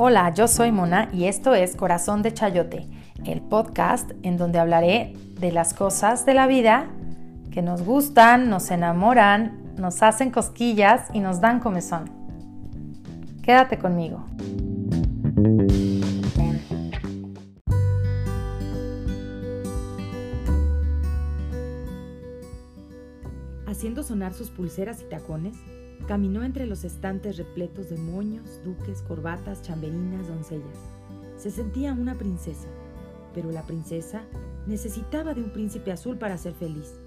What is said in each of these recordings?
Hola, yo soy Mona y esto es Corazón de Chayote, el podcast en donde hablaré de las cosas de la vida que nos gustan, nos enamoran, nos hacen cosquillas y nos dan comezón. Quédate conmigo. Haciendo sonar sus pulseras y tacones, caminó entre los estantes repletos de moños, duques, corbatas, chamberinas, doncellas. Se sentía una princesa, pero la princesa necesitaba de un príncipe azul para ser feliz.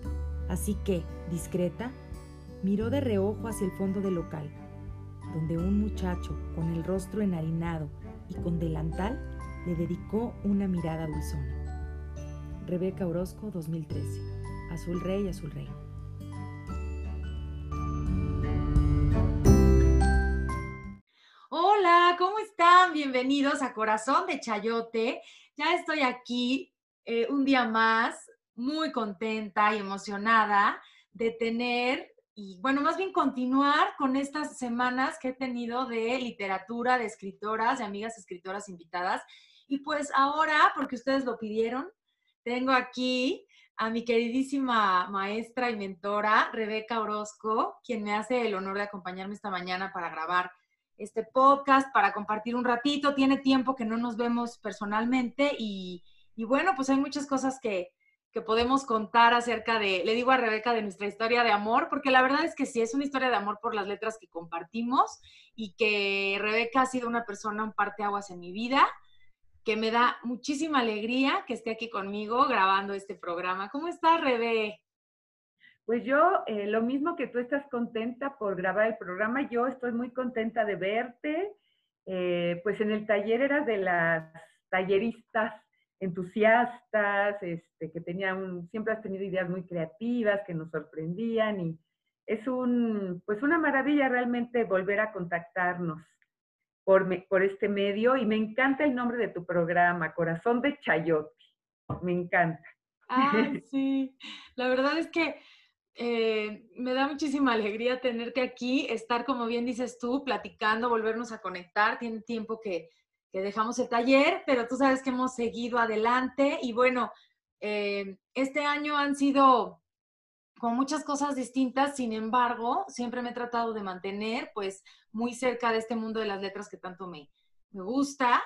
Así que, discreta, miró de reojo hacia el fondo del local, donde un muchacho con el rostro enharinado y con delantal le dedicó una mirada dulzona. Rebeca Orozco, 2013. Azul Rey, Azul Rey. Hola, ¿cómo están? Bienvenidos a Corazón de Chayote. Ya estoy aquí eh, un día más, muy contenta y emocionada de tener, y bueno, más bien continuar con estas semanas que he tenido de literatura, de escritoras, de amigas escritoras invitadas. Y pues ahora, porque ustedes lo pidieron, tengo aquí a mi queridísima maestra y mentora, Rebeca Orozco, quien me hace el honor de acompañarme esta mañana para grabar este podcast para compartir un ratito. Tiene tiempo que no nos vemos personalmente y, bueno, pues hay muchas cosas que, que, podemos contar acerca de, le digo a Rebeca, de nuestra historia de amor, porque la verdad es que sí, es una historia de amor por las letras que compartimos y que Rebeca ha sido una persona, un parteaguas en mi vida que me da muchísima alegría que esté aquí conmigo grabando este programa. ¿Cómo estás, Rebe? Pues yo, eh, lo mismo que tú estás contenta por grabar el programa, yo estoy muy contenta de verte. Eh, pues en el taller eras de las talleristas entusiastas, este, que tenían, siempre has tenido ideas muy creativas que nos sorprendían y es un, pues una maravilla realmente volver a contactarnos por, por este medio y me encanta el nombre de tu programa, Corazón de Chayote, me encanta. Ah, sí, la verdad es que eh, me da muchísima alegría tenerte aquí, estar, como bien dices tú, platicando, volvernos a conectar. Tiene tiempo que, dejamos el taller, pero tú sabes que hemos seguido adelante y bueno, eh, este año han sido con muchas cosas distintas, sin embargo, siempre me he tratado de mantener pues muy cerca de este mundo de las letras que tanto me, me gusta.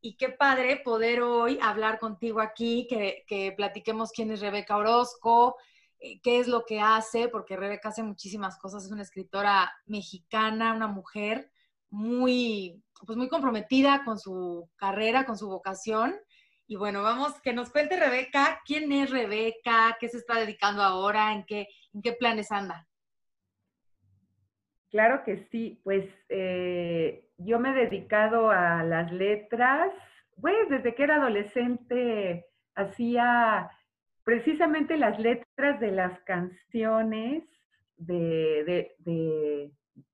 Y qué padre poder hoy hablar contigo aquí, que, que platiquemos quién es Rebeca Orozco, qué es lo que hace, porque Rebeca hace muchísimas cosas, es una escritora mexicana, una mujer muy, pues muy comprometida con su carrera, con su vocación. Y bueno, vamos, que nos cuente Rebeca, quién es Rebeca, qué se está dedicando ahora, en qué, qué planes anda. Claro que sí, pues eh, yo me he dedicado a las letras, pues desde que era adolescente hacía precisamente las letras de las canciones, de,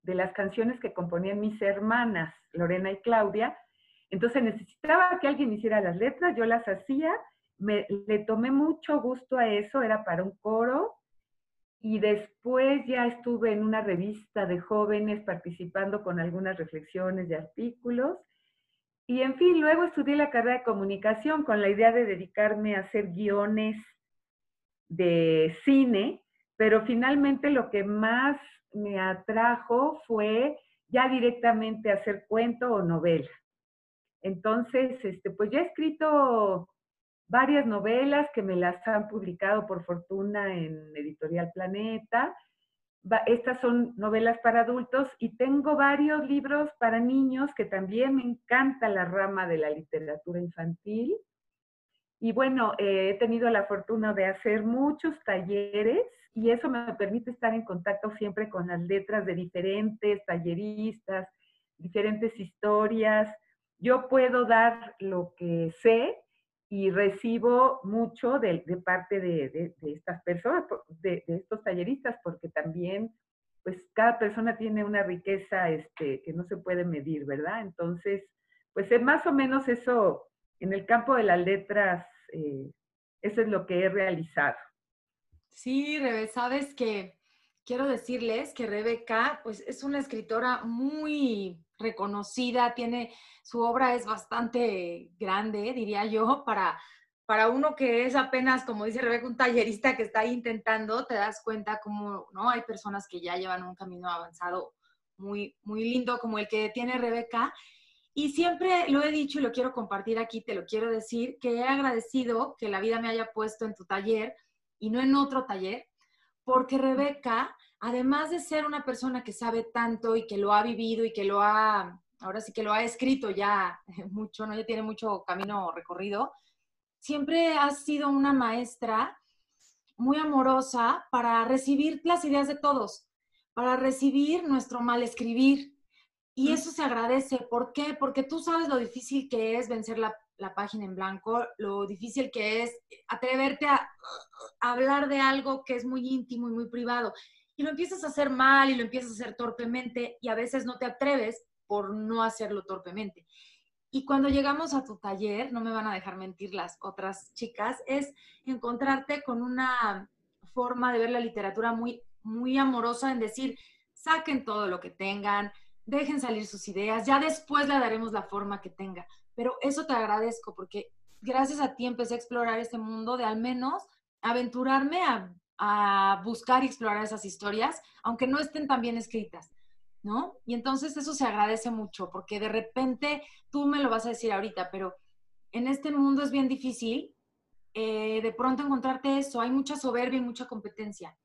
las canciones que componían mis hermanas, Lorena y Claudia. Entonces necesitaba que alguien hiciera las letras, yo las hacía, me, le tomé mucho gusto a eso, era para un coro. Y después ya estuve en una revista de jóvenes participando con algunas reflexiones de artículos. Y en fin, luego estudié la carrera de comunicación con la idea de dedicarme a hacer guiones de cine, pero finalmente lo que más me atrajo fue ya directamente hacer cuento o novela. Entonces, este, pues ya he escrito varias novelas que me las han publicado por fortuna en Editorial Planeta. Estas son novelas para adultos y tengo varios libros para niños que también me encanta la rama de la literatura infantil. Y bueno, eh, he tenido la fortuna de hacer muchos talleres y eso me permite estar en contacto siempre con las letras de diferentes talleristas, diferentes historias. Yo puedo dar lo que sé y recibo mucho de, parte de, estas personas, de, estos talleristas, porque también, pues cada persona tiene una riqueza este, que no se puede medir, ¿verdad? Entonces, pues es más o menos eso en el campo de las letras eh, eso es lo que he realizado. Sí, Rebe, sabes que quiero decirles que Rebeca, pues es una escritora muy reconocida, tiene, su obra es bastante grande, diría yo, para, para uno que es apenas, como dice Rebeca, un tallerista que está intentando, te das cuenta como, ¿no? Hay personas que ya llevan un camino avanzado muy, muy lindo como el que tiene Rebeca. Y siempre lo he dicho y lo quiero compartir aquí, te lo quiero decir, que he agradecido que la vida me haya puesto en tu taller y no en otro taller, porque Rebeca, además de ser una persona que sabe tanto y que lo ha vivido y que lo ha, ahora sí que lo ha escrito ya mucho, ¿no? Ya tiene mucho camino recorrido, siempre ha sido una maestra muy amorosa para recibir las ideas de todos, para recibir nuestro mal escribir. Y eso se agradece. ¿Por qué? Porque tú sabes lo difícil que es vencer la la página en blanco, lo difícil que es atreverte a, hablar de algo que es muy íntimo y muy privado. Y lo empiezas a hacer mal y lo empiezas a hacer torpemente y a veces no te atreves por no hacerlo torpemente. Y cuando llegamos a tu taller, no me van a dejar mentir las otras chicas, es encontrarte con una forma de ver la literatura muy, muy amorosa en decir, saquen todo lo que tengan, dejen salir sus ideas, ya después le daremos la forma que tenga. Pero eso te agradezco porque gracias a ti empecé a explorar este mundo de al menos aventurarme a, buscar y explorar esas historias, aunque no estén tan bien escritas, ¿no? Y entonces eso se agradece mucho porque de repente tú me lo vas a decir ahorita, pero en este mundo es bien difícil eh, de pronto encontrarte eso, hay mucha soberbia y mucha competencia.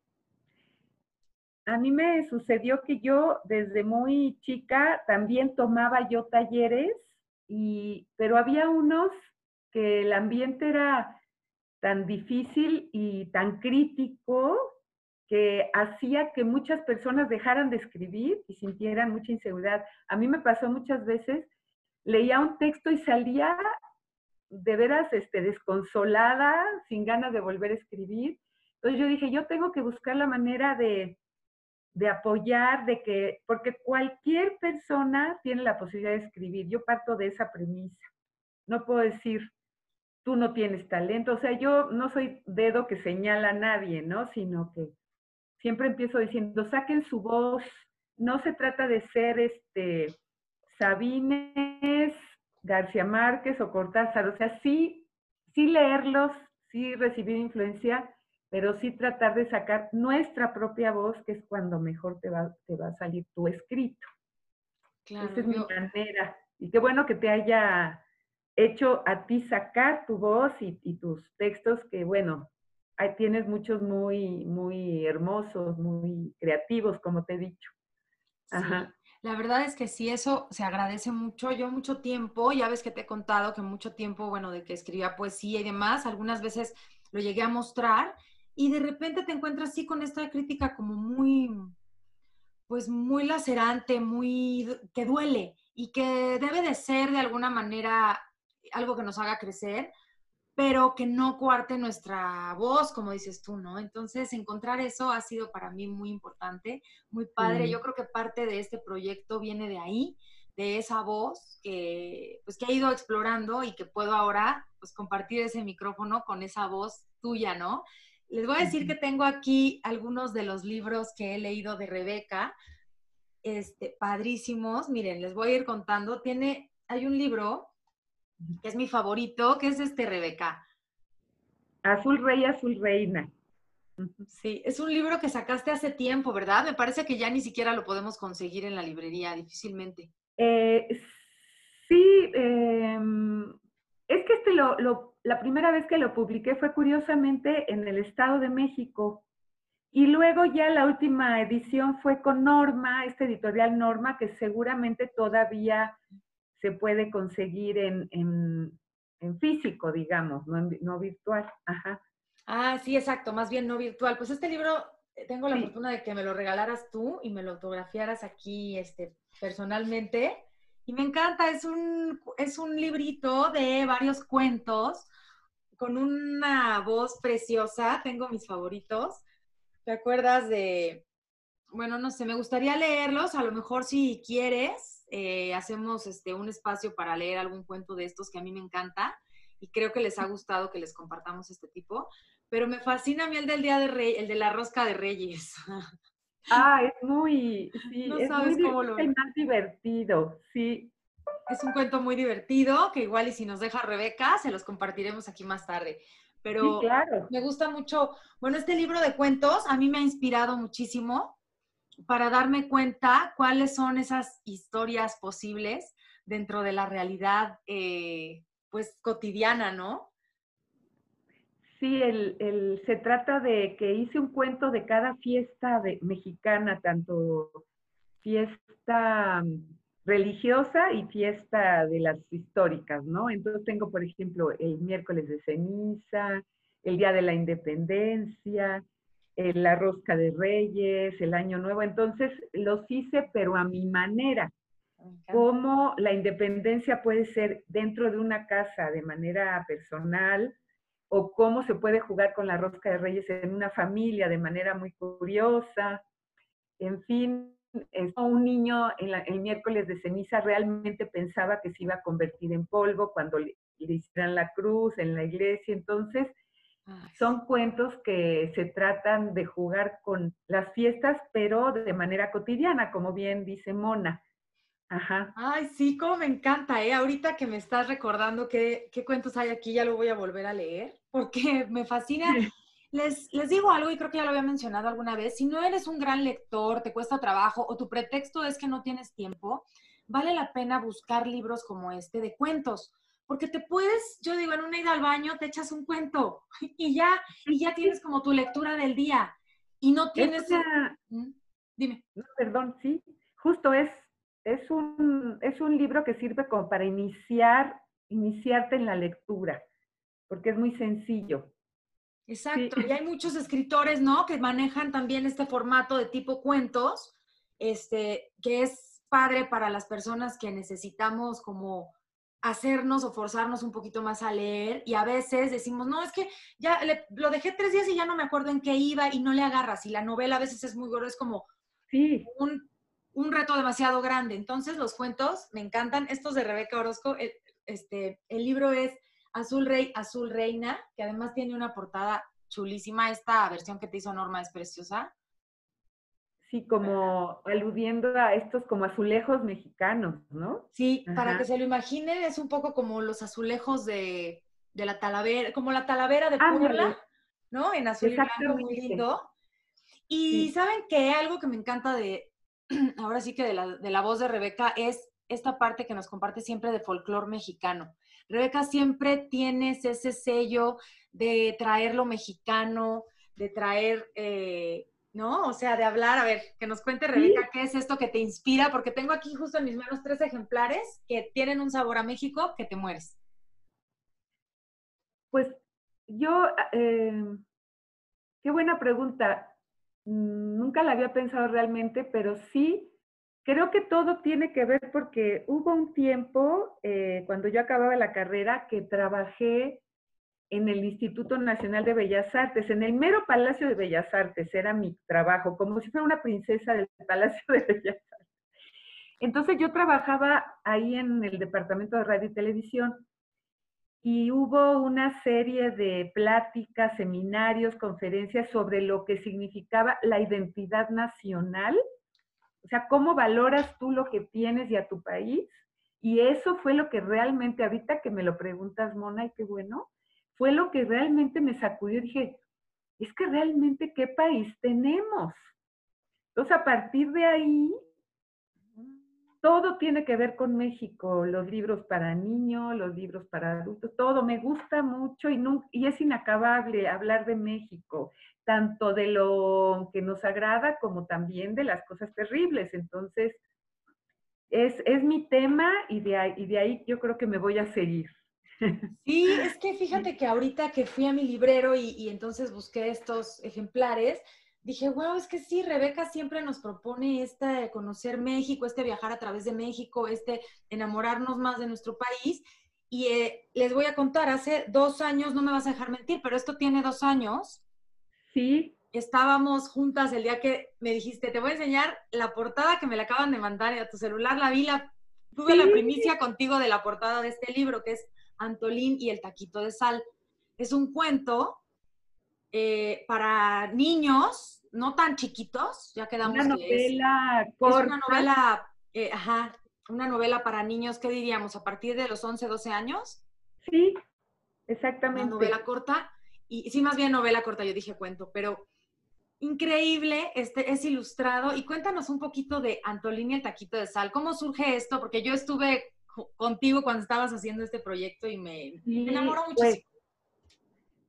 A mí me sucedió que yo desde muy chica también tomaba yo talleres pero había unos que el ambiente era tan difícil y tan crítico que hacía que muchas personas dejaran de escribir y sintieran mucha inseguridad. A mí me pasó muchas veces, leía un texto y salía de veras este, desconsolada, sin ganas de volver a escribir. Entonces yo dije, yo tengo que buscar la manera de, de apoyar, de que, porque cualquier persona tiene la posibilidad de escribir. Yo parto de esa premisa. No puedo decir, tú no tienes talento. O sea, yo no soy dedo que señala a nadie, ¿no? Sino que siempre empiezo diciendo, saquen su voz. No se trata de ser este Sabines, García Márquez o Cortázar. O sea, sí, sí leerlos, sí recibir influencia, pero sí tratar de sacar nuestra propia voz, que es cuando mejor te va, te va a salir tu escrito. Esa es mi manera. Y qué bueno que te haya hecho a ti sacar tu voz y, tus textos, que bueno, ahí tienes muchos muy, muy hermosos, muy creativos, como te he dicho. Ajá. La verdad es que sí, eso se agradece mucho. Yo mucho tiempo, ya ves que te he contado que mucho tiempo, bueno, de que escribía poesía y demás, algunas veces lo llegué a mostrar y de repente te encuentras así con esta crítica como muy, pues muy lacerante, muy, que duele y que debe de ser de alguna manera algo que nos haga crecer, pero que no cuarte nuestra voz, como dices tú, ¿no? Entonces, encontrar eso ha sido para mí muy importante, muy padre. Yo creo que parte de este proyecto viene de ahí, de esa voz que, pues, que he ido explorando y que puedo ahora, pues, compartir ese micrófono con esa voz tuya, ¿no? Les voy a decir que tengo aquí algunos de los libros que he leído de Rebeca, este, padrísimos. Miren, les voy a ir contando. Tiene, hay un libro que es mi favorito, que es este Rebeca. Azul Rey, Azul Reina. Sí, es un libro que sacaste hace tiempo, ¿verdad? Me parece que ya ni siquiera lo podemos conseguir en la librería, difícilmente. Eh, sí, em, es que este lo, la primera vez que lo publiqué fue curiosamente en el Estado de México. Y luego ya la última edición fue con Norma, este editorial Norma, que seguramente todavía se puede conseguir en, físico, digamos, no, virtual. Ajá. Ah, sí, exacto, más bien no virtual. Pues este libro, eh, tengo la fortuna de que me lo regalaras tú y me lo autografiaras aquí este, personalmente. Y me encanta, es un, es un librito de varios cuentos con una voz preciosa. Tengo mis favoritos. ¿Te acuerdas de, bueno, no sé, me gustaría leerlos. A lo mejor si quieres, eh, hacemos este, un espacio para leer algún cuento de estos que a mí me encanta y creo que les ha gustado que les compartamos este tipo. Pero me fascina a mí el del Día de Rey, el de la Rosca de Reyes. Ah, es muy, sí, es muy más divertido, sí. Es un cuento muy divertido que igual y si nos deja Rebeca, se los compartiremos aquí más tarde. Pero claro. me gusta mucho, bueno, este libro de cuentos a mí me ha inspirado muchísimo para darme cuenta cuáles son esas historias posibles dentro de la realidad, eh, pues, cotidiana, ¿no? Sí, el, se trata de que hice un cuento de cada fiesta de, mexicana, tanto fiesta religiosa y fiesta de las históricas, ¿no? Entonces tengo, por ejemplo, el miércoles de ceniza, el Día de la Independencia, la Rosca de Reyes, el Año Nuevo. Entonces los hice, pero a mi manera. Cómo la independencia puede ser dentro de una casa de manera personal, o cómo se puede jugar con la rosca de reyes en una familia de manera muy curiosa. En fin, un niño en el miércoles de ceniza realmente pensaba que se iba a convertir en polvo cuando le, hicieran la cruz en la iglesia. Entonces, son cuentos que se tratan de jugar con las fiestas, pero de manera cotidiana, como bien dice Mona. Ajá. Ay, sí, como me encanta, ¿eh? Ahorita que me estás recordando qué, qué cuentos hay aquí, ya lo voy a volver a leer, porque me fascina. Les, les digo algo y creo que ya lo había mencionado alguna vez, si no eres un gran lector, te cuesta trabajo o tu pretexto es que no tienes tiempo, vale la pena buscar libros como este de cuentos, porque te puedes, yo digo, en una ida al baño te echas un cuento y ya, y ya tienes como tu lectura del día y no tienes... ¿Mm? Dime. No, perdón, sí, justo es es un, es un libro que sirve como para iniciar, iniciarte en la lectura, porque es muy sencillo. Exacto, y hay muchos escritores, ¿no? Que manejan también este formato de tipo cuentos, este, que es padre para las personas que necesitamos como hacernos o forzarnos un poquito más a leer y a veces decimos, no, es que ya lo dejé tres días y ya no me acuerdo en qué iba y no le agarras. Y la novela a veces es muy gordo, es como sí. un un reto demasiado grande. Entonces, los cuentos me encantan. Estos de Rebeca Orozco, el, este, el libro es Azul Rey, Azul Reina, que además tiene una portada chulísima. Esta versión que te hizo Norma es preciosa. Sí, como aludiendo a estos como azulejos mexicanos, ¿no? Sí, para que se lo imaginen, es un poco como los azulejos de, la Talavera, como la Talavera de Puebla, ¿no? En azul y blanco, muy lindo. Y saben que algo que me encanta de, ahora sí que de la, voz de Rebeca es esta parte que nos comparte siempre de folclore mexicano. Rebeca siempre tienes ese sello de traer lo mexicano, de traer, eh, ¿no? O sea, de hablar, a ver, que nos cuente Rebeca qué es esto que te inspira, porque tengo aquí justo en mis manos tres ejemplares que tienen un sabor a México que te mueres. Pues yo, eh, qué buena pregunta. Mm, nunca la había pensado realmente, pero sí, creo que todo tiene que ver porque hubo un tiempo, eh, cuando yo acababa la carrera, que trabajé en el Instituto Nacional de Bellas Artes, en el mero Palacio de Bellas Artes, era mi trabajo, como si fuera una princesa del Palacio de Bellas Artes. Entonces yo trabajaba ahí en el Departamento de Radio y Televisión y hubo una serie de pláticas, seminarios, conferencias sobre lo que significaba la identidad nacional, o sea, cómo valoras tú lo que tienes y a tu país. Y eso fue lo que realmente, ahorita que me lo preguntas, Mona, y qué bueno, fue lo que realmente me sacudió. Dije, es que realmente qué país tenemos. Entonces, a partir de ahí, todo tiene que ver con México, los libros para niños, los libros para adultos, todo me gusta mucho y, es inacabable hablar de México, tanto de lo que nos agrada como también de las cosas terribles. Entonces, es, mi tema y de, ahí, de ahí yo creo que me voy a seguir. Sí, es que fíjate que ahorita que fui a mi librero y entonces busqué estos ejemplares, dije, wow, es que sí, Rebeca siempre nos propone este conocer México, este viajar a través de México, este enamorarnos más de nuestro país. Y eh, les voy a contar, hace dos años, no me vas a dejar mentir, pero esto tiene dos años. Sí. Estábamos juntas el día que me dijiste, te voy a enseñar la portada que me la acaban de mandar a tu celular, la vi, la, tuve la primicia contigo de la portada de este libro, que es Antolín y el taquito de sal. Es un cuento eh, para niños no tan chiquitos, ya quedamos una novela corta. Es una novela, eh, ajá, una novela para niños, ¿qué diríamos? ¿A partir de los 11, 12 años? Sí, exactamente. Una novela corta, y sí, más bien novela corta, yo dije cuento, pero increíble, este es ilustrado. Y cuéntanos un poquito de Antolini el taquito de sal. ¿Cómo surge esto? Porque yo estuve contigo cuando estabas haciendo este proyecto y me, enamoró pues, muchísimo.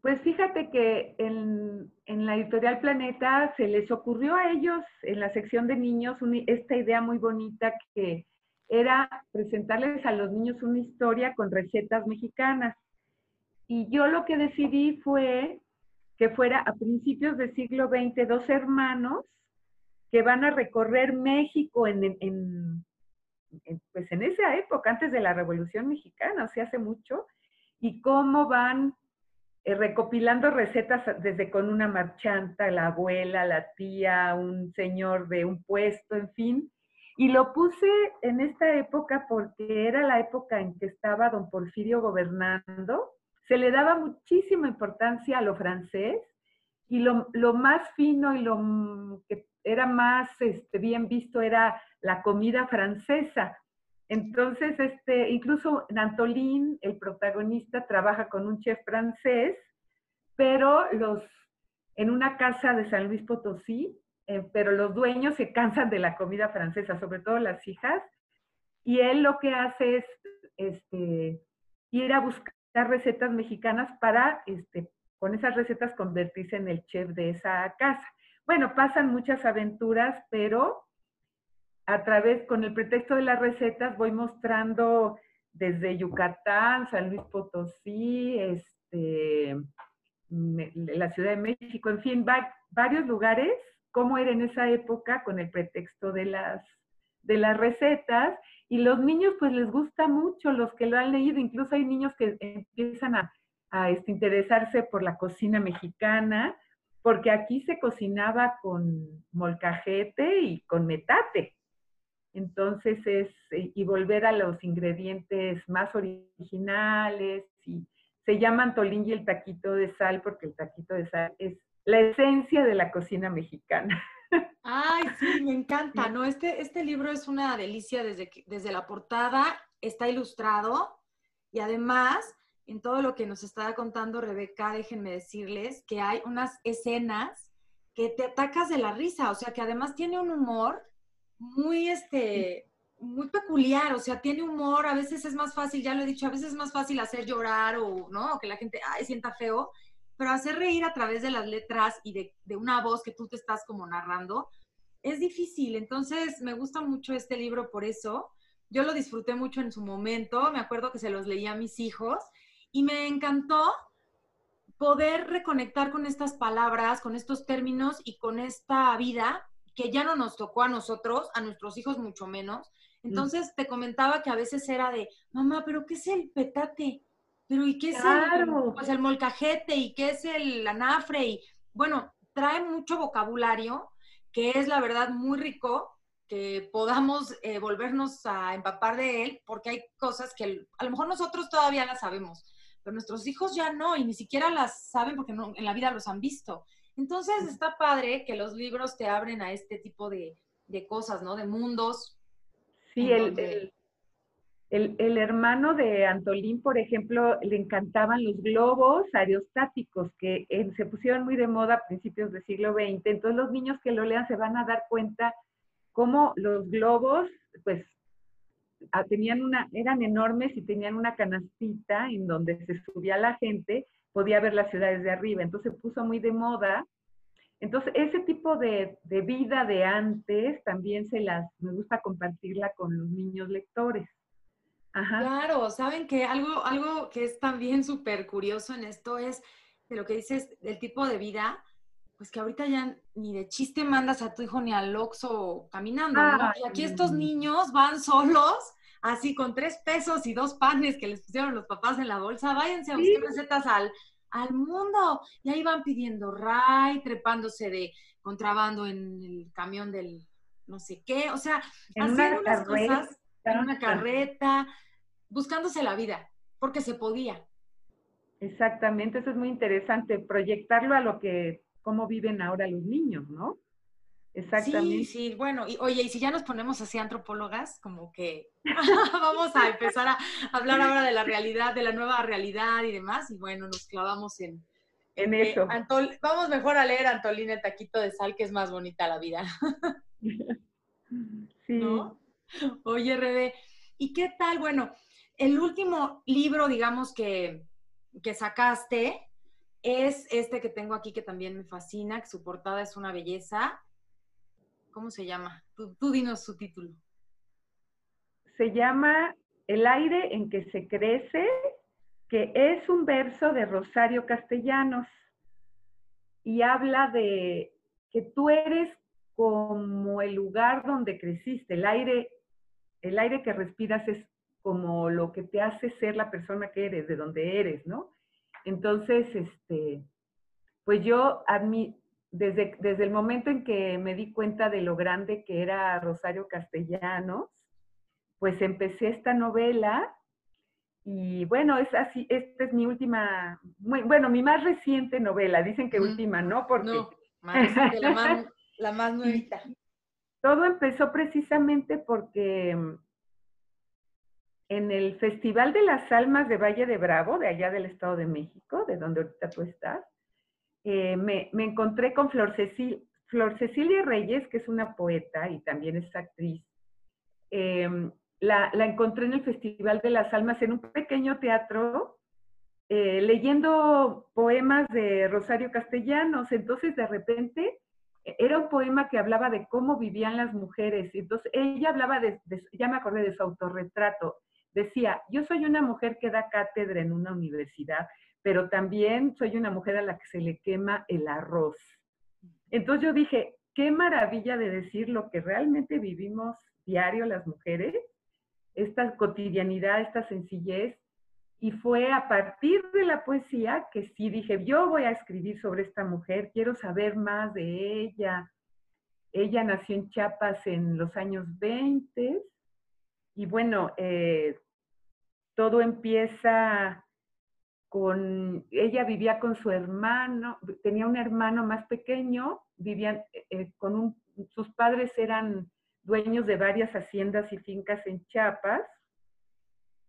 Pues, fíjate que en, la editorial Planeta se les ocurrió a ellos en la sección de niños esta idea muy bonita que era presentarles a los niños una historia con recetas mexicanas. Y yo lo que decidí fue que fuera a principios del siglo XX dos hermanos que van a recorrer México en, pues en esa época, antes de la Revolución Mexicana, o sea, hace mucho, y cómo van eh, recopilando recetas desde con una marchanta, la abuela, la tía, un señor de un puesto, en fin. Y lo puse en esta época porque era la época en que estaba don Porfirio gobernando se le daba muchísima importancia a lo francés y lo, más fino y lo que era más este, bien visto era la comida francesa. Entonces, este, incluso Nantolín, el protagonista, trabaja con un chef francés, pero los, en una casa de San Luis Potosí, eh, pero los dueños se cansan de la comida francesa, sobre todo las hijas, y él lo que hace es este, ir a buscar recetas mexicanas para, este, con esas recetas, convertirse en el chef de esa casa. Bueno, pasan muchas aventuras, pero a través, con el pretexto de las recetas, voy mostrando desde Yucatán, San Luis Potosí, este, la Ciudad de México, en fin, varios lugares, cómo era en esa época con el pretexto de las, de las recetas y los niños pues les gusta mucho, los que lo han leído, incluso hay niños que empiezan a, este, interesarse por la cocina mexicana, porque aquí se cocinaba con molcajete y con metate. Entonces es, eh, y volver a los ingredientes más originales, y se llama y el taquito de sal, porque el taquito de sal es la esencia de la cocina mexicana. Ay, sí, me encanta, ¿no? Este, este libro es una delicia desde, desde la portada, está ilustrado y además, en todo lo que nos está contando Rebeca, déjenme decirles que hay unas escenas que te atacas de la risa, o sea, que además tiene un humor muy, este, muy peculiar, o sea, tiene humor, a veces es más fácil, ya lo he dicho, a veces es más fácil hacer llorar o, ¿no? Que la gente, ay, sienta feo, pero hacer reír a través de las letras y de, de, una voz que tú te estás como narrando, es difícil. Entonces, me gusta mucho este libro por eso. Yo lo disfruté mucho en su momento, me acuerdo que se los leía a mis hijos y me encantó poder reconectar con estas palabras, con estos términos y con esta vida que ya no nos tocó a nosotros, a nuestros hijos mucho menos. Mm. Entonces te comentaba que a veces era de, mamá, pero ¿qué es el petate? Pero ¿y qué es el, pues el molcajete? ¿Y qué es el anafre? Y bueno, trae mucho vocabulario que es la verdad muy rico que podamos eh, volvernos a empapar de él, porque hay cosas que a lo mejor nosotros todavía las sabemos, pero nuestros hijos ya no, y ni siquiera las saben porque no, en la vida los han visto. Entonces está padre que los libros te abren a este tipo de, de cosas, ¿no? De mundos. Sí, el, el, hermano de Antolín, por ejemplo, le encantaban los globos aerostáticos que se pusieron muy de moda a principios del siglo XX. Entonces los niños que lo lean se van a dar cuenta cómo los globos, pues, tenían una, eran enormes y tenían una canastita en donde se subía la gente, podía ver las ciudades de arriba. Entonces se puso muy de moda. Entonces, ese tipo de, de vida de antes también se las, me gusta compartirla con los niños lectores. Claro, saben que algo, algo que es también súper curioso en esto es de lo que dices del tipo de vida, pues que ahorita ya ni de chiste mandas a tu hijo ni al Oxxo caminando, ¿no? Y aquí estos niños van solos, así con tres pesos y dos panes que les pusieron los papás en la bolsa, váyanse a buscar recetas al, al mundo. Y ahí van pidiendo ray, trepándose de contrabando en el camión del no sé qué, o sea, haciendo unas cosas en una carreta, buscándose la vida, porque se podía. Exactamente, eso es muy interesante, proyectarlo a lo que cómo viven ahora los niños, ¿no? Exactamente. Sí, sí, bueno, y oye, y si ya nos ponemos así antropólogas, como que vamos a empezar a hablar ahora de la realidad, de la nueva realidad y demás, y bueno, nos clavamos en, en eso. vamos mejor a leer Antolina Taquito de Sal, que es más bonita la vida. sí. ¿No? Oye, Rebe, ¿y qué tal? Bueno, el último libro, digamos, que, que sacaste es este que tengo aquí que también me fascina, que su portada es una belleza. ¿Cómo se llama? Tú, dinos su título. Se llama El aire en que se crece que es un verso de Rosario Castellanos y habla de que tú eres como el lugar donde creciste, el aire, el aire que respiras es como lo que te hace ser la persona que eres, de donde eres, ¿no? Entonces, este, pues yo a mí, desde, desde el momento en que me di cuenta de lo grande que era Rosario Castellanos, pues empecé esta novela y bueno, es así, esta es mi última, bueno, mi más reciente novela. Dicen que última, ¿no? Porque... No, más la, más, la más nuevita. Todo empezó precisamente porque mm, en el Festival de las Almas de Valle de Bravo, de allá del Estado de México, de donde ahorita tú estás, eh, me, encontré con Flor, Cecil, Flor Cecilia Reyes, que es una poeta y también es actriz. Eh, la, encontré en el Festival de las Almas en un pequeño teatro, eh, leyendo poemas de Rosario Castellanos. Entonces, de repente, e, era un poema que hablaba de cómo vivían las mujeres. Entonces, ella hablaba de, ya me acordé de su autorretrato. Decía, yo soy una mujer que da cátedra en una universidad, pero también soy una mujer a la que se le quema el arroz. Entonces yo dije, qué maravilla de decir lo que realmente vivimos diario las mujeres esta cotidianidad, esta sencillez. Y fue a partir de la poesía que sí dije, yo voy a escribir sobre esta mujer, quiero saber más de ella. Ella nació en Chiapas en los años 20 y bueno, eh, todo empieza con, ella vivía con su hermano, tenía un hermano más pequeño, vivían eh, con un, sus padres eran dueños de varias haciendas y fincas en Chiapas,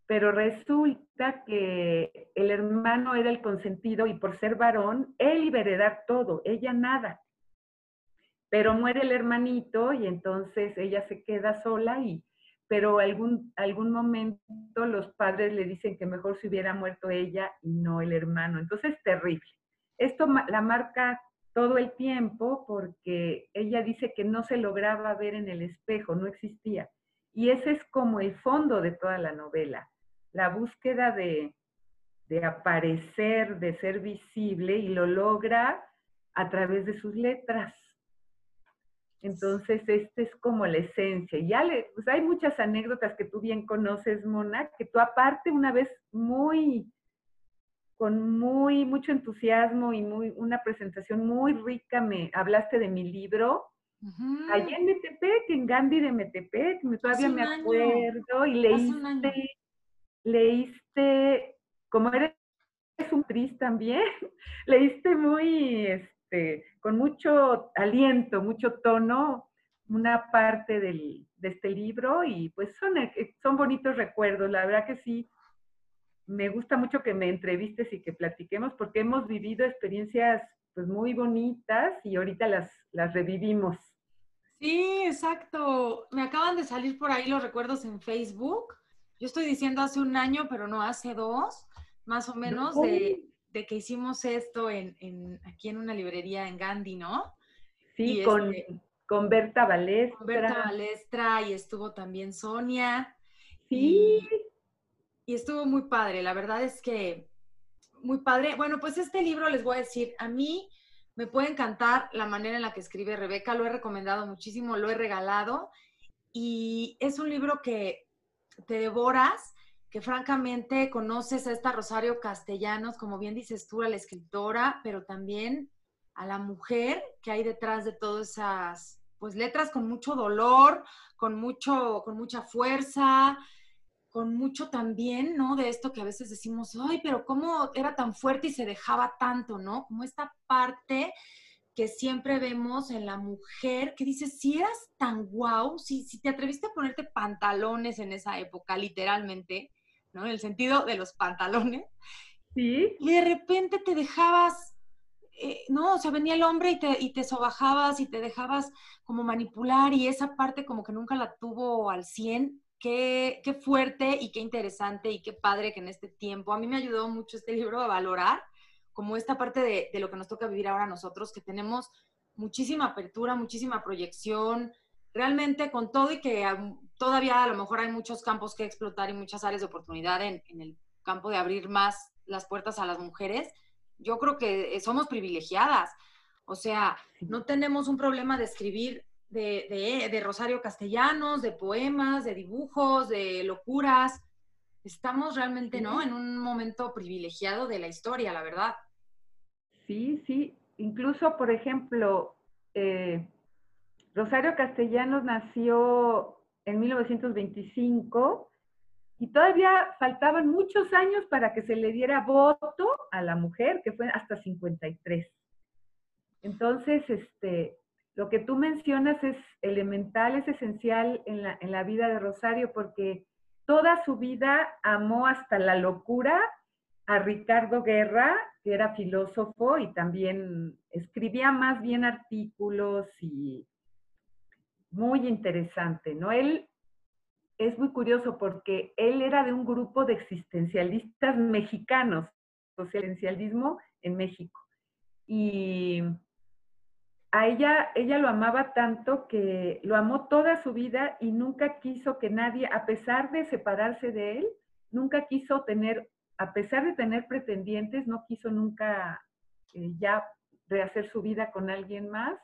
pero resulta que el hermano era el consentido y por ser varón, él iba a heredar todo, ella nada. Pero muere el hermanito y entonces ella se queda sola y, pero algún, algún momento los padres le dicen que mejor se hubiera muerto ella y no el hermano. Entonces, terrible. Esto la marca todo el tiempo porque ella dice que no se lograba ver en el espejo, no existía. Y ese es como el fondo de toda la novela, la búsqueda de, de aparecer, de ser visible y lo logra a través de sus letras. Entonces, esta es como la esencia. Ya le, pues hay muchas anécdotas que tú bien conoces, Mona, que tú aparte una vez muy con muy mucho entusiasmo y muy una presentación muy rica me hablaste de mi libro. Allí en Metepec, en Gandhi de Metepec, todavía me acuerdo, y leíste, leíste, como eres un triste también, leíste muy, este, con mucho aliento, mucho tono, una parte del, de este libro, y pues son, son bonitos recuerdos, la verdad que sí, me gusta mucho que me entrevistes y que platiquemos porque hemos vivido experiencias pues muy bonitas y ahorita las, las revivimos. Sí, exacto. Me acaban de salir por ahí los recuerdos en Facebook. Yo estoy diciendo hace un año, pero no hace dos, más o menos, de, que hicimos esto en, aquí en una librería en Gandhi, ¿no? Sí, con, este con Berta Balestra. Con Berta Balestra y estuvo también Sonia. Sí y estuvo muy padre. La verdad es que muy padre. Bueno, pues este libro les voy a decir, a mí me puede encantar la manera en la que escribe Rebeca, lo he recomendado muchísimo, lo he regalado y es un libro que te devoras, que francamente conoces a esta Rosario Castellanos, como bien dices tú, a la escritora, pero también a la mujer que hay detrás de todas esas pues letras con mucho dolor, con mucho con mucha fuerza, con mucho también, ¿no? De esto que a veces decimos, ay, pero cómo era tan fuerte y se dejaba tanto, ¿no? Como esta parte que siempre vemos en la mujer, que dices, si eras tan guau, si, si te atreviste a ponerte pantalones en esa época, literalmente, ¿no? En el sentido de los pantalones. Sí. Y de repente te dejabas, eh, no, o sea, venía el hombre y te, y te sobajabas y te dejabas como manipular y esa parte como que nunca la tuvo al 100. Qué, qué fuerte y qué interesante y qué padre que en este tiempo, a mí me ayudó mucho este libro a valorar como esta parte de, de, lo que nos toca vivir ahora nosotros, que tenemos muchísima apertura, muchísima proyección, realmente con todo y que todavía a lo mejor hay muchos campos que explotar y muchas áreas de oportunidad en, en el campo de abrir más las puertas a las mujeres, yo creo que somos privilegiadas. O sea, no tenemos un problema de escribir de, de, de, Rosario Castellanos, de poemas, de dibujos, de locuras estamos realmente, ¿no? En un momento privilegiado de la historia, la verdad. Sí, sí. Incluso, por ejemplo, eh, Rosario Castellanos nació en 1925 y todavía faltaban muchos años para que se le diera voto a la mujer, que fue hasta 53. Entonces, este, lo que tú mencionas es elemental, es esencial en la, en la vida de Rosario, porque toda su vida amó hasta la locura a Ricardo Guerra, que era filósofo y también escribía más bien artículos y muy interesante, ¿no? Él es muy curioso porque él era de un grupo de existencialistas mexicanos, socialencialismo en México. Y a ella, ella lo amaba tanto que lo amó toda su vida y nunca quiso que nadie, a pesar de separarse de él, nunca quiso tener, a pesar de tener pretendientes, no quiso nunca eh, ya rehacer su vida con alguien más.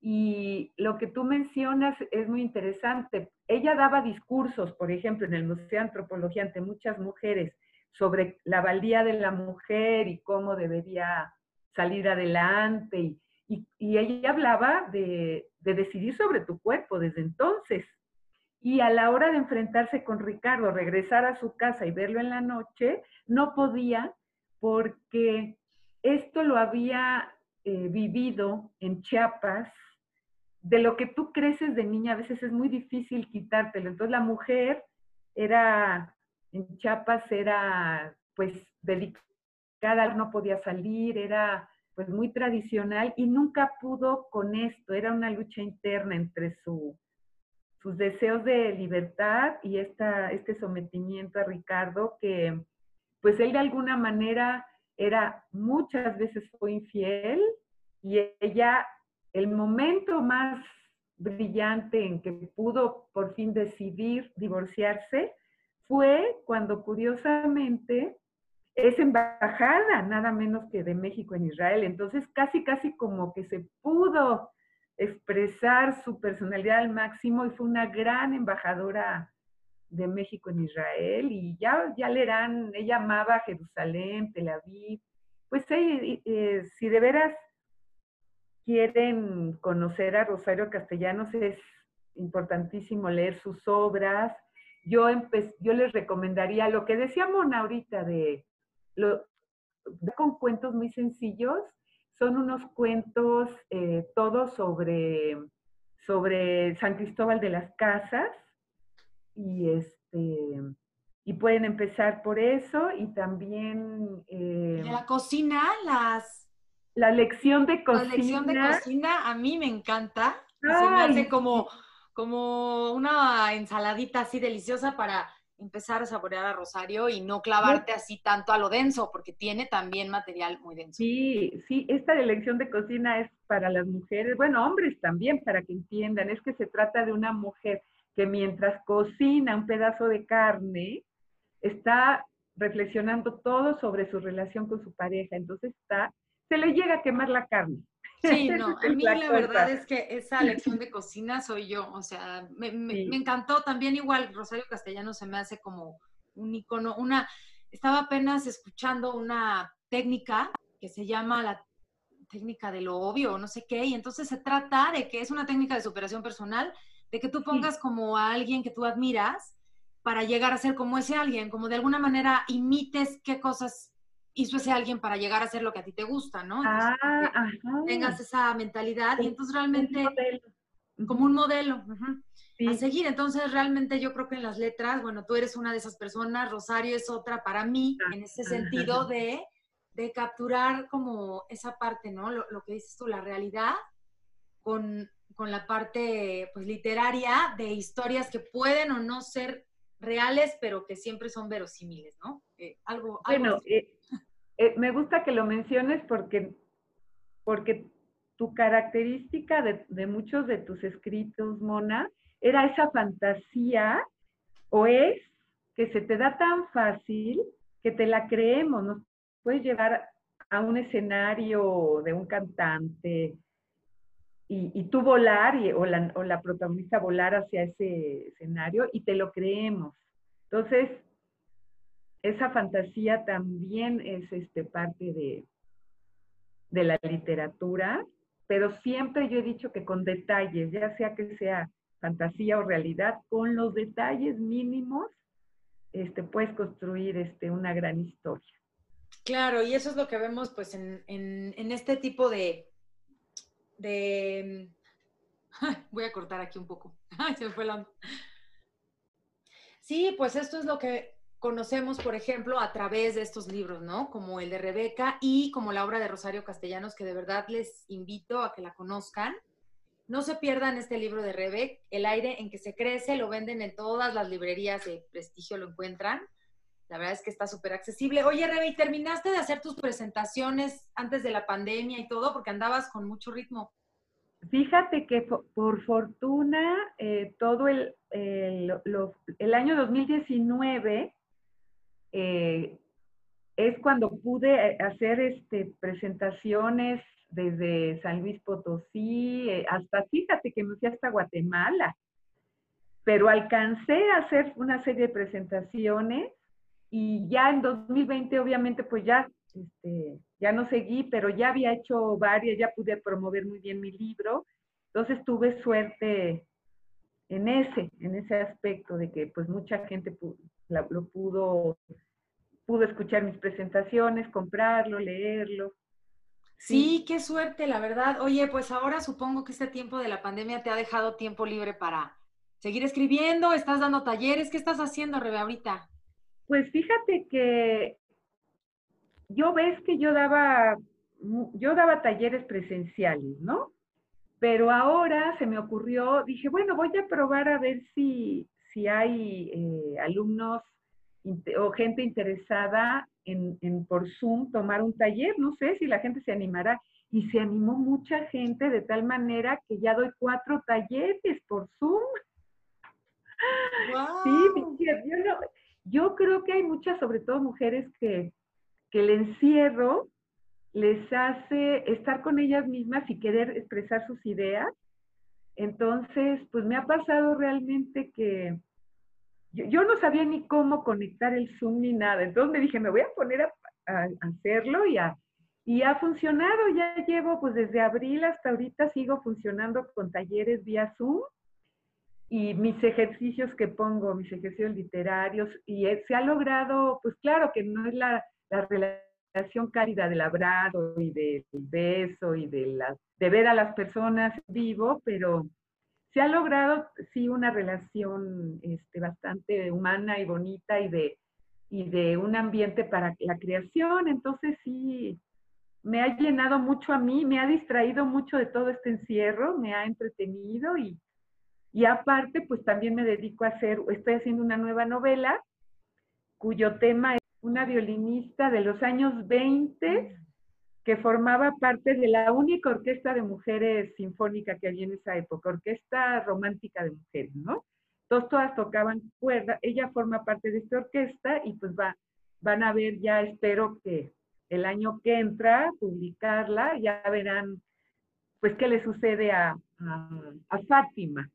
Y lo que tú mencionas es muy interesante. Ella daba discursos, por ejemplo, en el Museo de Antropología ante muchas mujeres sobre la valía de la mujer y cómo debería salir adelante y, ella hablaba de, de, decidir sobre tu cuerpo desde entonces. Y a la hora de enfrentarse con Ricardo, regresar a su casa y verlo en la noche, no podía porque esto lo había eh, vivido en Chiapas. De lo que tú creces de niña, a veces es muy difícil quitártelo. Entonces la mujer era, en Chiapas era pues dedicada, no podía salir, era pues muy tradicional y nunca pudo con esto, era una lucha interna entre su, sus deseos de libertad y esta, este sometimiento a Ricardo que pues él de alguna manera era muchas veces fue infiel y ella el momento más brillante en que pudo por fin decidir divorciarse fue cuando curiosamente es embajada, nada menos que de México en Israel. Entonces, casi, casi como que se pudo expresar su personalidad al máximo y fue una gran embajadora de México en Israel y ya, ya leerán, ella amaba Jerusalén, Tel Aviv. Pues eh, si de veras quieren conocer a Rosario Castellanos, es importantísimo leer sus obras. Yo, yo les recomendaría lo que decía Mona ahorita de lo, con cuentos muy sencillos, son unos cuentos eh, todos sobre, sobre San Cristóbal de las Casas y este y pueden empezar por eso y también eh, de la cocina las la lección de cocina la lección de cocina. a mí me encanta. Se me hace como como una ensaladita así deliciosa para empezar a saborear a Rosario y no clavarte así tanto a lo denso, porque tiene también material muy denso. Sí, sí, esta elección de cocina es para las mujeres, bueno, hombres también, para que entiendan, es que se trata de una mujer que mientras cocina un pedazo de carne, está reflexionando todo sobre su relación con su pareja, entonces está, se le llega a quemar la carne. Sí, no, a mí la, verdad es que esa lección de cocina soy yo, o sea, me, me, encantó. También igual, Rosario Castellano se me hace como un icono, una, estaba apenas escuchando una técnica que se llama la técnica de lo obvio, no sé qué, y entonces se trata de que es una técnica de superación personal, de que tú pongas como a alguien que tú admiras para llegar a ser como ese alguien, como de alguna manera imites qué cosas hizo ese alguien para llegar a ser lo que a ti te gusta, ¿no? ah, ajá. Tengas esa mentalidad y entonces realmente Un modelo. como un modelo Sí. a seguir. Entonces realmente yo creo que en las letras, bueno, tú eres una de esas personas, Rosario es otra para mí, Ah, en ese sentido de, de capturar como esa parte, ¿no? Lo, lo que dices tú, la realidad con, con la parte pues literaria de historias que pueden o no ser reales, pero que siempre son verosímiles, ¿no? Eh, algo, algo Bueno, eh, eh, me gusta que lo menciones porque, porque tu característica de, de muchos de tus escritos, Mona, era esa fantasía, o es, que se te da tan fácil que te la creemos, nos puedes llevar a un escenario de un cantante y, y tú volar, y- o, la, o la protagonista volar hacia ese escenario y te lo creemos. Entonces, esa fantasía también es este, parte de, de la literatura, pero siempre yo he dicho que con detalles, ya sea que sea fantasía o realidad, con los detalles mínimos, este, puedes construir este, una gran historia. Claro, y eso es lo que vemos pues en, en- en este tipo de, de... Voy a cortar aquí un poco. Se fue la... Sí, pues esto es lo que conocemos, por ejemplo, a través de estos libros, ¿no? Como el de Rebeca y como la obra de Rosario Castellanos, que de verdad les invito a que la conozcan. No se pierdan este libro de Rebeca, El aire en que se crece, lo venden en todas las librerías de prestigio, lo encuentran. La verdad es que está súper accesible. Oye, Rebe, ¿y terminaste de hacer tus presentaciones antes de la pandemia y todo? Porque andabas con mucho ritmo. Fíjate que por fortuna, eh, todo el, el- lo- el año 2019 eh, es cuando pude hacer este, presentaciones desde San Luis Potosí, eh, hasta fíjate que me fui hasta Guatemala, pero alcancé a hacer una serie de presentaciones y ya en 2020 obviamente pues ya, este, ya no seguí, pero ya había hecho varias, ya pude promover muy bien mi libro, entonces tuve suerte en ese, en ese aspecto de que pues mucha gente pu- la- lo pudo, pudo escuchar mis presentaciones, comprarlo, leerlo. Sí, qué suerte, la verdad. Oye, pues ahora supongo que este tiempo de la pandemia te ha dejado tiempo libre para seguir escribiendo, estás dando talleres. ¿Qué estás haciendo, Rebe, ahorita? Pues fíjate que yo ves que yo daba, yo daba talleres presenciales, ¿no? Pero ahora se me ocurrió, dije, bueno, voy a probar a ver si, si hay eh, alumnos o gente interesada en, en por Zoom tomar un taller, no sé si la gente se animará. Y se animó mucha gente de tal manera que ya doy cuatro talleres por Zoom. Sí, fíjate, yo, no- yo creo que hay muchas, sobre todo mujeres, que, el encierro les hace estar con ellas mismas y querer expresar sus ideas. Entonces, pues me ha pasado realmente que yo, no sabía ni cómo conectar el Zoom ni nada. Entonces me dije, me voy a poner a, hacerlo y ha funcionado. Ya llevo, pues desde abril hasta ahorita sigo funcionando con talleres vía Zoom y mis ejercicios que pongo, mis ejercicios literarios, y eh, se ha logrado, pues claro que no es la, la relación cálida del abrazo y del beso y de, la, de ver a las personas vivo, pero se ha logrado, sí, una relación este, bastante humana y bonita y de, y de un ambiente para la creación, entonces sí, me ha llenado mucho a mí, me ha distraído mucho de todo este encierro, me ha entretenido y, y aparte, pues también me dedico a hacer, estoy haciendo una nueva novela cuyo tema es una violinista de los años 20 que formaba parte de la única orquesta de mujeres sinfónica que había en esa época, orquesta romántica de mujeres, ¿no? Entonces todas tocaban cuerda, ella forma parte de esta orquesta y pues va, van a ver ya, espero que el año que entra, publicarla, ya verán pues qué le sucede a, a, a Fátima,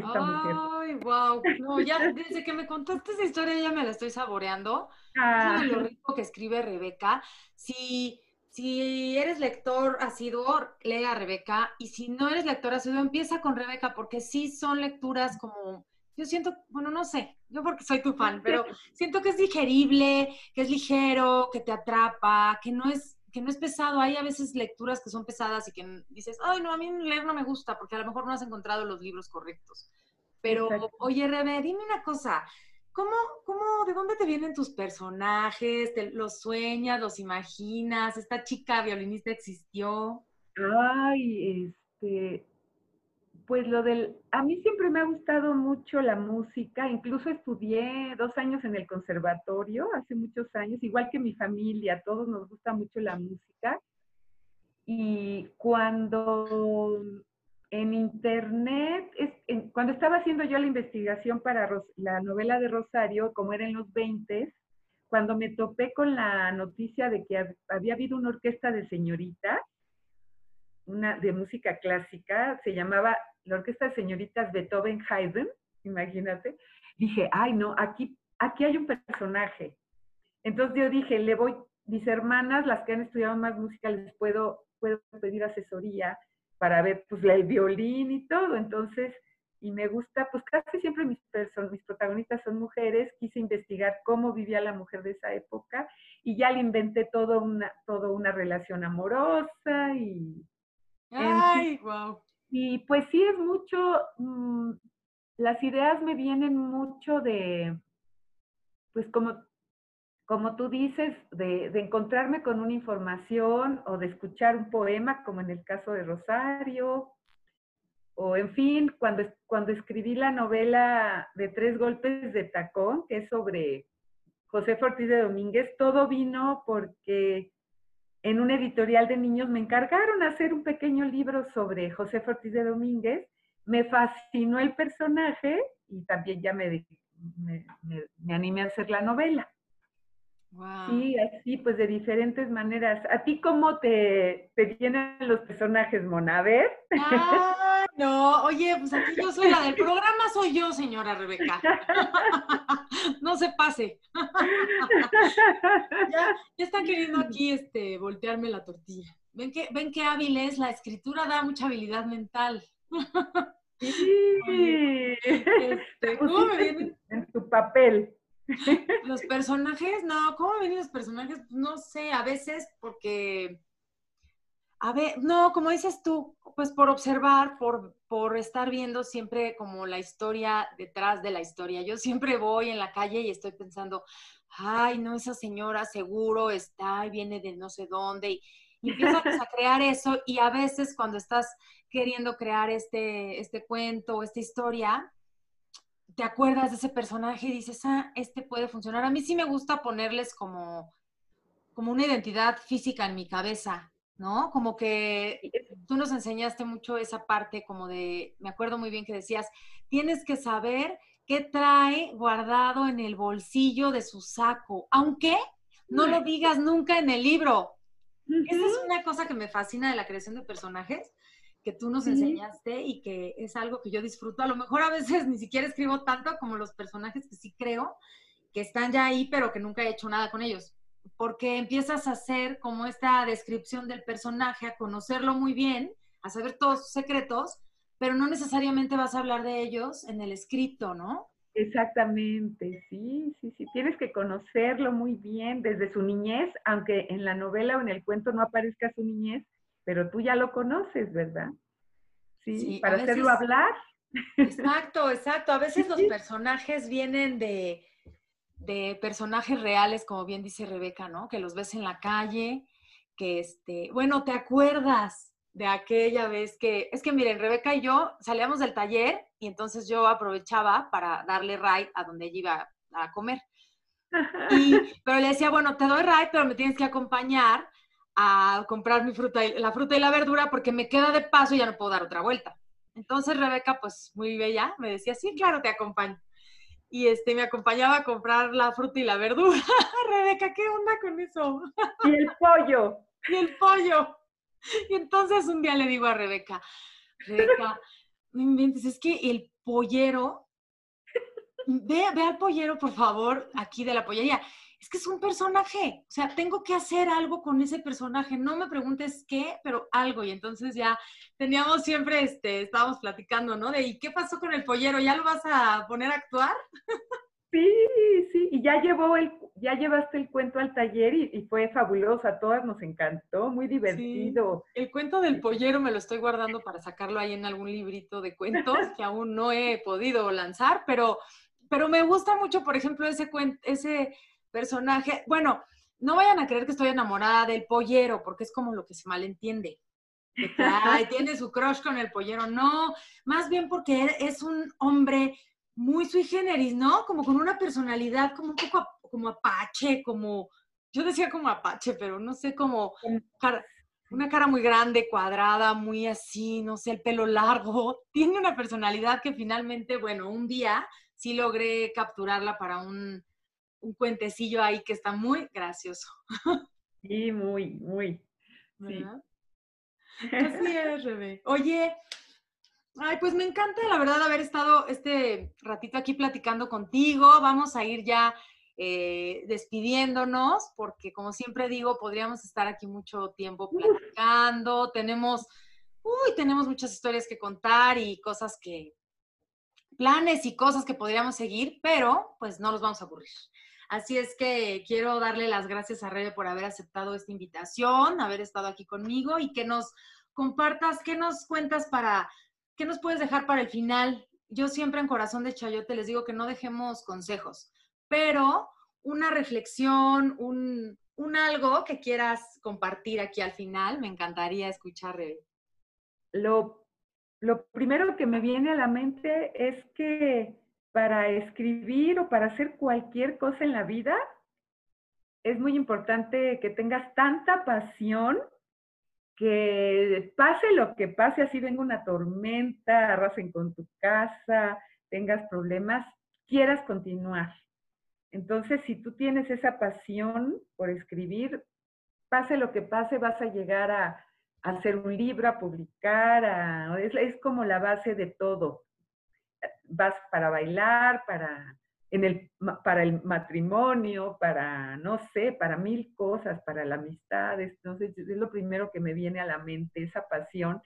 esta mujer. Ay, wow. No, ya desde que me contaste esa historia ya me la estoy saboreando. Ah, lo rico que escribe Rebeca. Si, si eres lector asiduo, lee a Rebeca. Y si no eres lector asiduo, empieza con Rebeca, porque sí son lecturas como yo siento, bueno, no sé, yo porque soy tu fan, pero siento que es digerible, que es ligero, que te atrapa, que no es que no es pesado. Hay a veces lecturas que son pesadas y que dices, ay, no, a mí leer no me gusta porque a lo mejor no has encontrado los libros correctos. Pero, oye, Rebe, dime una cosa. ¿Cómo, cómo, de dónde te vienen tus personajes? ¿Te, ¿Los sueñas, los imaginas? ¿Esta chica violinista existió? Ay, este, pues lo del, a mí siempre me ha gustado mucho la música, incluso estudié dos años en el conservatorio, hace muchos años, igual que mi familia, todos nos gusta mucho la música. Y cuando en internet, cuando estaba haciendo yo la investigación para la novela de Rosario, como era en los 20, cuando me topé con la noticia de que había habido una orquesta de señoritas, una de música clásica, se llamaba la orquesta de señoritas Beethoven Haydn, imagínate, dije, ay no, aquí, aquí hay un personaje. Entonces yo dije, le voy, mis hermanas, las que han estudiado más música, les puedo, puedo pedir asesoría para ver pues el violín y todo. Entonces, y me gusta, pues casi siempre mis, mis protagonistas son mujeres, quise investigar cómo vivía la mujer de esa época y ya le inventé todo una, todo una relación amorosa y... ¡Ay, wow! Y pues sí, es mucho, mm, las ideas me vienen mucho de, pues como, como tú dices, de, de, encontrarme con una información o de escuchar un poema, como en el caso de Rosario, o en fin, cuando, cuando escribí la novela de Tres Golpes de Tacón, que es sobre José Ortiz de Domínguez, todo vino porque en un editorial de niños me encargaron hacer un pequeño libro sobre José Ortiz de Domínguez. Me fascinó el personaje y también ya me, me, animé a hacer la novela. Sí, así pues de diferentes maneras. ¿A ti cómo te, te vienen los personajes, Mona? A ver. Ah, no, oye, pues aquí yo soy la del programa, soy yo, señora Rebeca. no se pase. ya, están queriendo aquí este, voltearme la tortilla. ¿Ven qué, ven qué hábil es? La escritura da mucha habilidad mental. sí. Este, ¿Cómo me vienen? En tu papel. Los personajes, no, ¿cómo me vienen los personajes? No sé, a veces porque a ver, no, como dices tú, pues por observar, por, por estar viendo siempre como la historia detrás de la historia. Yo siempre voy en la calle y estoy pensando, ay, no, esa señora seguro está y viene de no sé dónde. Y, empiezas a crear eso y a veces cuando estás queriendo crear este, este cuento o esta historia, te acuerdas de ese personaje y dices, ah, este puede funcionar. A mí sí me gusta ponerles como, como una identidad física en mi cabeza ¿no? Como que tú nos enseñaste mucho esa parte como de, me acuerdo muy bien que decías, tienes que saber qué trae guardado en el bolsillo de su saco, aunque no lo digas nunca en el libro. Esa es una cosa que me fascina de la creación de personajes, que tú nos enseñaste y que es algo que yo disfruto. A lo mejor a veces ni siquiera escribo tanto como los personajes que sí creo que están ya ahí, pero que nunca he hecho nada con ellos porque empiezas a hacer como esta descripción del personaje, a conocerlo muy bien, a saber todos sus secretos, pero no necesariamente vas a hablar de ellos en el escrito, ¿no? Exactamente, sí, sí, sí. Tienes que conocerlo muy bien desde su niñez, aunque en la novela o en el cuento no aparezca su niñez, pero tú ya lo conoces, ¿verdad? Sí, para hacerlo hablar. Exacto, exacto. A veces los personajes vienen de, de personajes reales, como bien dice Rebeca, ¿no? Que los ves en la calle, que este, bueno, ¿te acuerdas de aquella vez que, es que miren, Rebeca y yo salíamos del taller y entonces yo aprovechaba para darle ride a donde ella iba a comer. pero le decía, bueno, te doy ride, pero me tienes que acompañar a comprar mi fruta, y, la fruta y la verdura porque me queda de paso y ya no puedo dar otra vuelta. Entonces Rebeca, pues muy bella, me decía, sí, claro, te acompaño y este, me acompañaba a comprar la fruta y la verdura. Rebeca, ¿qué onda con eso? y el pollo. y el pollo. Y entonces un día le digo a Rebeca, Rebeca, no inventes, es que el pollero, ve, ve al pollero, por favor, aquí de la pollería. Es que es un personaje, o sea, tengo que hacer algo con ese personaje, no me preguntes qué, pero algo. Y entonces ya teníamos siempre, este, estábamos platicando, ¿no? De, ¿y qué pasó con el pollero? ¿Ya lo vas a poner a actuar? Sí, sí, y ya llevó el, ya llevaste el cuento al taller y, fue fabuloso, a todas nos encantó, muy divertido. El cuento del pollero me lo estoy guardando para sacarlo ahí en algún librito de cuentos que aún no he podido lanzar, pero, pero me gusta mucho, por ejemplo, ese ese personaje. Bueno, no vayan a creer que estoy enamorada del pollero, porque es como lo que se malentiende. Que, tiene su crush con el pollero. No, más bien porque es un hombre muy sui generis, ¿no? Como con una personalidad como un poco como apache, como, yo decía como apache, pero no sé, como una cara muy grande, cuadrada, muy así, no sé, el pelo largo. Tiene una personalidad que finalmente, bueno, un día sí logré capturarla para un, un cuentecillo ahí que está muy gracioso. Sí, muy, muy. Sí. Así es, Rebe. Oye, ay, pues me encanta la verdad haber estado este ratito aquí platicando contigo. Vamos a ir ya eh, despidiéndonos, porque como siempre digo, podríamos estar aquí mucho tiempo platicando. Tenemos, uy, tenemos muchas historias que contar y cosas que, planes y cosas que podríamos seguir, pero pues no los vamos a aburrir. Así es que quiero darle las gracias a Rebe por haber aceptado esta invitación, haber estado aquí conmigo y que nos compartas, qué nos cuentas para, qué nos puedes dejar para el final. Yo siempre en Corazón de Chayote les digo que no dejemos consejos, pero una reflexión, un, un algo que quieras compartir aquí al final, me encantaría escuchar, Rebe. Lo, lo primero que me viene a la mente es que para escribir o para hacer cualquier cosa en la vida, es muy importante que tengas tanta pasión que pase lo que pase, así venga una tormenta, arrasen con tu casa, tengas problemas, quieras continuar. Entonces, si tú tienes esa pasión por escribir, pase lo que pase, vas a llegar a, hacer un libro, a publicar, es como la base de todo vas para bailar, para, en el, para el matrimonio, para, no sé, para mil cosas, para la amistad. Entonces, es lo primero que me viene a la mente, esa pasión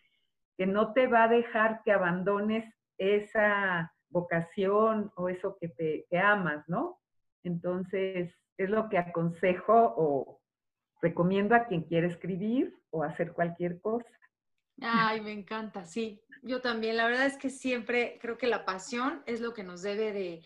que no te va a dejar que abandones esa vocación o eso que te amas, ¿no? Entonces, es lo que aconsejo o recomiendo a quien quiere escribir o hacer cualquier cosa. Ay, me encanta, sí. Yo también, la verdad es que siempre creo que la pasión es lo que nos debe de,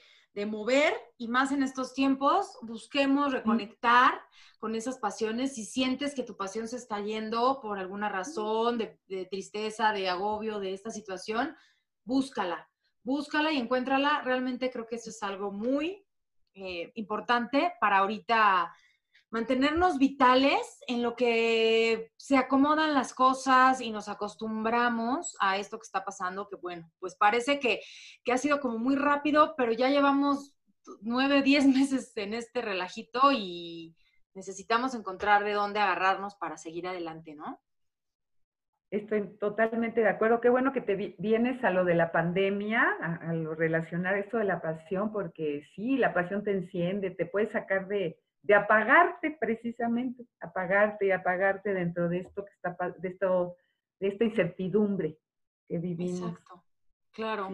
mover y más en estos tiempos, busquemos reconectar con esas pasiones. Si sientes que tu pasión se está yendo por alguna razón de, tristeza, de agobio, de esta situación, búscala, búscala y encuéntrala. Realmente creo que eso es algo muy eh, importante para ahorita mantenernos vitales en lo que se acomodan las cosas y nos acostumbramos a esto que está pasando, que bueno, pues parece que, ha sido como muy rápido, pero ya llevamos nueve, diez meses en este relajito y necesitamos encontrar de dónde agarrarnos para seguir adelante, ¿no? Estoy totalmente de acuerdo. Qué bueno que te vienes a lo de la pandemia, a, a, lo relacionar esto de la pasión, porque sí, la pasión te enciende, te puede sacar de, de apagarte precisamente, apagarte y apagarte dentro de esto que está, de esto, de esta incertidumbre que vivimos. Exacto, claro.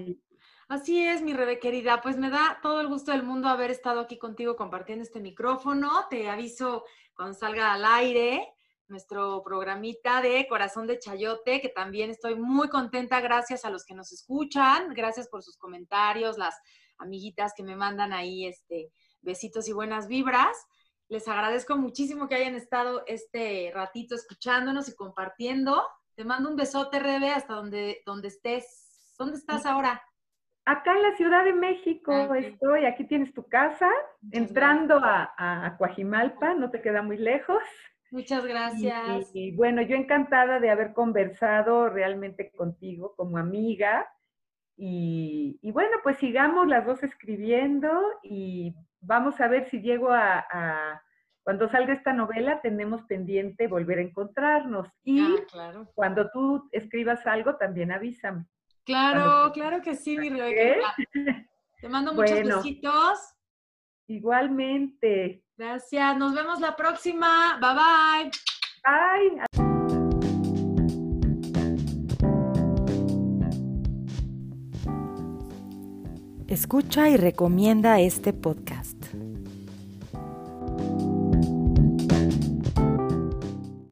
Así es, mi Rebe querida. Pues me da todo el gusto del mundo haber estado aquí contigo compartiendo este micrófono. Te aviso cuando salga al aire nuestro programita de Corazón de Chayote, que también estoy muy contenta. Gracias a los que nos escuchan. Gracias por sus comentarios, las amiguitas que me mandan ahí este besitos y buenas vibras. Les agradezco muchísimo que hayan estado este ratito escuchándonos y compartiendo. Te mando un besote, Rebe, hasta donde, donde estés. ¿Dónde estás ahora? Acá en la Ciudad de México estoy. Aquí tienes tu casa, entrando a, a, Coajimalpa, no te queda muy lejos. Muchas gracias. Y, bueno, yo encantada de haber conversado realmente contigo como amiga. Y, y, bueno, pues sigamos las dos escribiendo y vamos a ver si llego a, cuando salga esta novela, tenemos pendiente volver a encontrarnos. Y ah, cuando tú escribas algo, también avísame. Claro, claro que sí, mi Rebeca. Te mando muchos besitos. Igualmente. Gracias. Nos vemos la próxima. Bye bye. Bye. Escucha y recomienda este podcast.